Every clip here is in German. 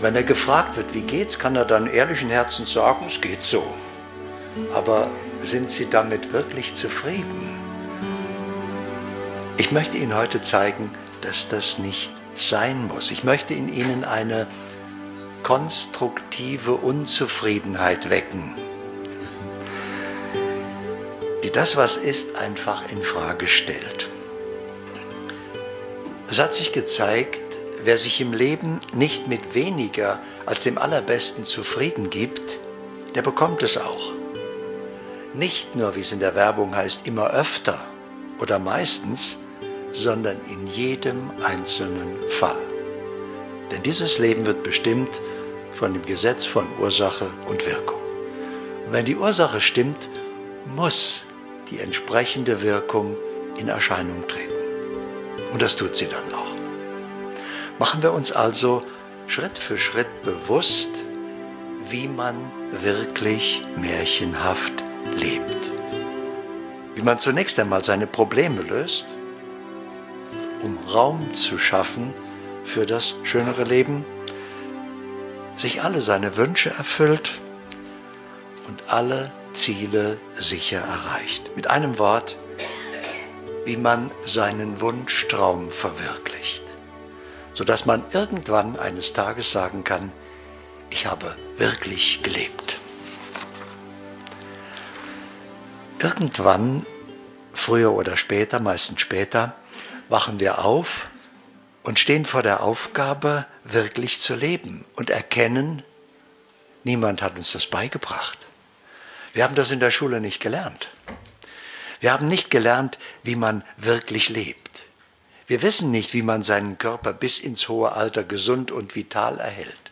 Wenn er gefragt wird, wie geht's, kann er dann ehrlichen Herzens sagen, es geht so. Aber sind Sie damit wirklich zufrieden? Ich möchte Ihnen heute zeigen, dass das nicht sein muss. Ich möchte in Ihnen eine konstruktive Unzufriedenheit wecken, die das, was ist, einfach in Frage stellt. Es hat sich gezeigt, wer sich im Leben nicht mit weniger als dem Allerbesten zufrieden gibt, der bekommt es auch. Nicht nur, wie es in der Werbung heißt, immer öfter oder meistens, sondern in jedem einzelnen Fall. Denn dieses Leben wird bestimmt von dem Gesetz von Ursache und Wirkung. Und wenn die Ursache stimmt, muss die entsprechende Wirkung in Erscheinung treten. Und das tut sie dann auch. Machen wir uns also Schritt für Schritt bewusst, wie man wirklich märchenhaft lebt. Wie man zunächst einmal seine Probleme löst, um Raum zu schaffen für das schönere Leben, sich alle seine Wünsche erfüllt und alle Ziele sicher erreicht. Mit einem Wort, wie man seinen Wunschtraum verwirklicht, sodass man irgendwann eines Tages sagen kann, ich habe wirklich gelebt. Irgendwann, früher oder später, meistens später, wachen wir auf und stehen vor der Aufgabe, wirklich zu leben und erkennen, niemand hat uns das beigebracht. Wir haben das in der Schule nicht gelernt. Wir haben nicht gelernt, wie man wirklich lebt. Wir wissen nicht, wie man seinen Körper bis ins hohe Alter gesund und vital erhält,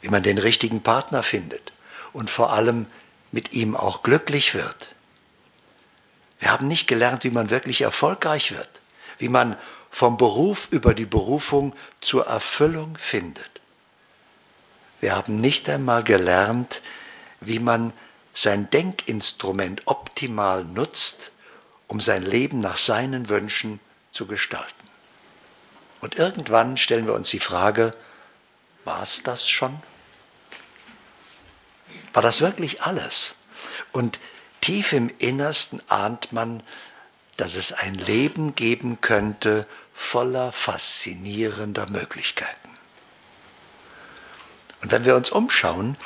wie man den richtigen Partner findet und vor allem mit ihm auch glücklich wird. Wir haben nicht gelernt, wie man wirklich erfolgreich wird wie man vom Beruf über die Berufung zur Erfüllung findet. Wir haben nicht einmal gelernt, wie man sein Denkinstrument optimal nutzt, um sein Leben nach seinen Wünschen zu gestalten. Und irgendwann stellen wir uns die Frage, war es das schon? War das wirklich alles? Und tief im Innersten ahnt man, dass es ein Leben geben könnte voller faszinierender Möglichkeiten. Und wenn wir uns umschauen,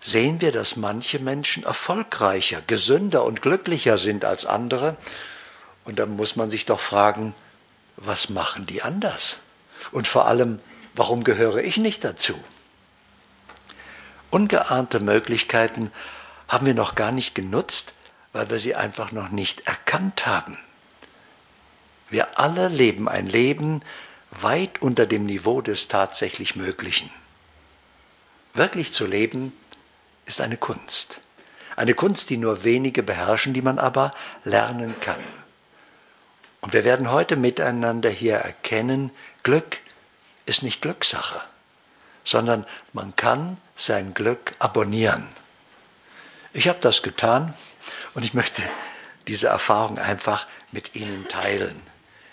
sehen wir, dass manche Menschen erfolgreicher, gesünder und glücklicher sind als andere. Und dann muss man sich doch fragen, was machen die anders? Und vor allem, warum gehöre ich nicht dazu? Ungeahnte Möglichkeiten haben wir noch gar nicht genutzt, weil wir sie einfach noch nicht erkannt haben. Wir alle leben ein Leben weit unter dem Niveau des tatsächlich Möglichen. Wirklich zu leben ist eine Kunst. Eine Kunst, die nur wenige beherrschen, die man aber lernen kann. Und wir werden heute miteinander hier erkennen, Glück ist nicht Glückssache, sondern man kann sein Glück abonnieren. Ich habe das getan und ich möchte diese Erfahrung einfach mit Ihnen teilen.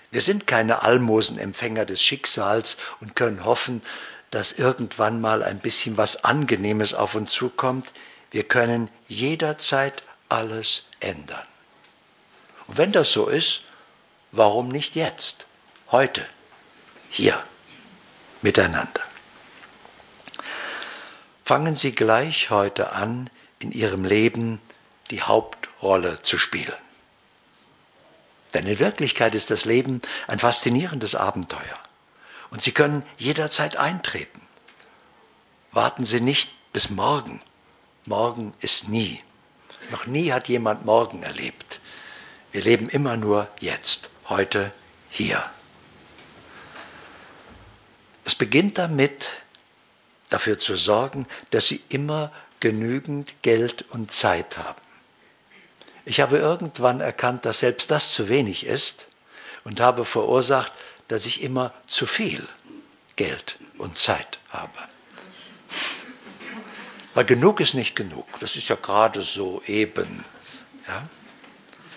Wir sind keine Almosenempfänger des Schicksals und können hoffen, dass irgendwann mal ein bisschen was Angenehmes auf uns zukommt. Wir können jederzeit alles ändern. Und wenn das so ist, warum nicht jetzt, heute, hier, miteinander? Fangen Sie gleich heute an, in Ihrem Leben die Hauptrolle zu spielen. Denn in Wirklichkeit ist das Leben ein faszinierendes Abenteuer. Und Sie können jederzeit eintreten. Warten Sie nicht bis morgen. Morgen ist nie. Noch nie hat jemand morgen erlebt. Wir leben immer nur jetzt, heute, hier. Es beginnt damit, dafür zu sorgen, dass Sie immer genügend Geld und Zeit haben. Ich habe irgendwann erkannt, dass selbst das zu wenig ist und habe verursacht, dass ich immer zu viel Geld und Zeit habe. Weil genug ist nicht genug. Das ist ja gerade so eben. Ja?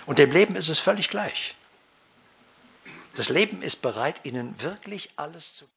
Und dem Leben ist es völlig gleich. Das Leben ist bereit, Ihnen wirklich alles zu